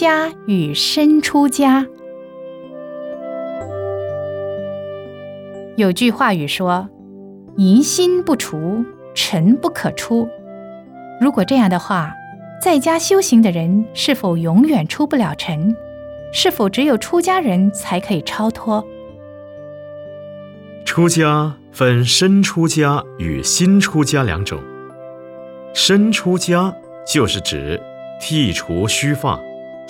家与身出家。有句话语说：“疑心不除，尘不可出。”如果这样的话，在家修行的人是否永远出不了尘？是否只有出家人才可以超脱？出家分身出家与心出家两种。身出家就是指剃除须发、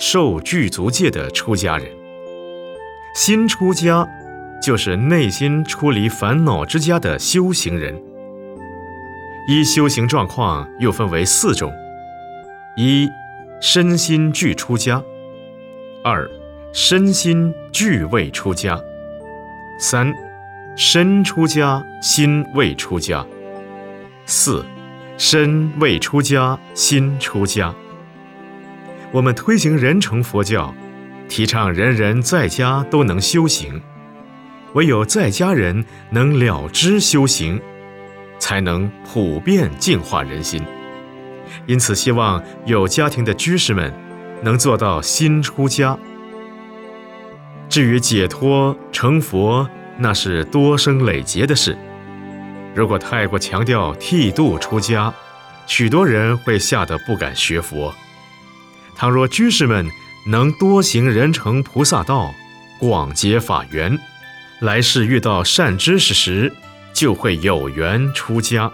受具足戒的出家人；心出家就是内心出离烦恼之家的修行人。依修行状况又分为四种。一、身心俱出家；二、身心俱未出家；三、身出家心未出家；四、身未出家心出家。我们推行人成佛教，提倡人人在家都能修行，唯有在家人能了知修行，才能普遍净化人心。因此，希望有家庭的居士们能做到心出家。至于解脱成佛，那是多生累劫的事。如果太过强调剃度出家，许多人会吓得不敢学佛。倘若居士们能多行人成菩萨道，广结法缘，来世遇到善知识时，就会有缘出家。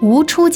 无出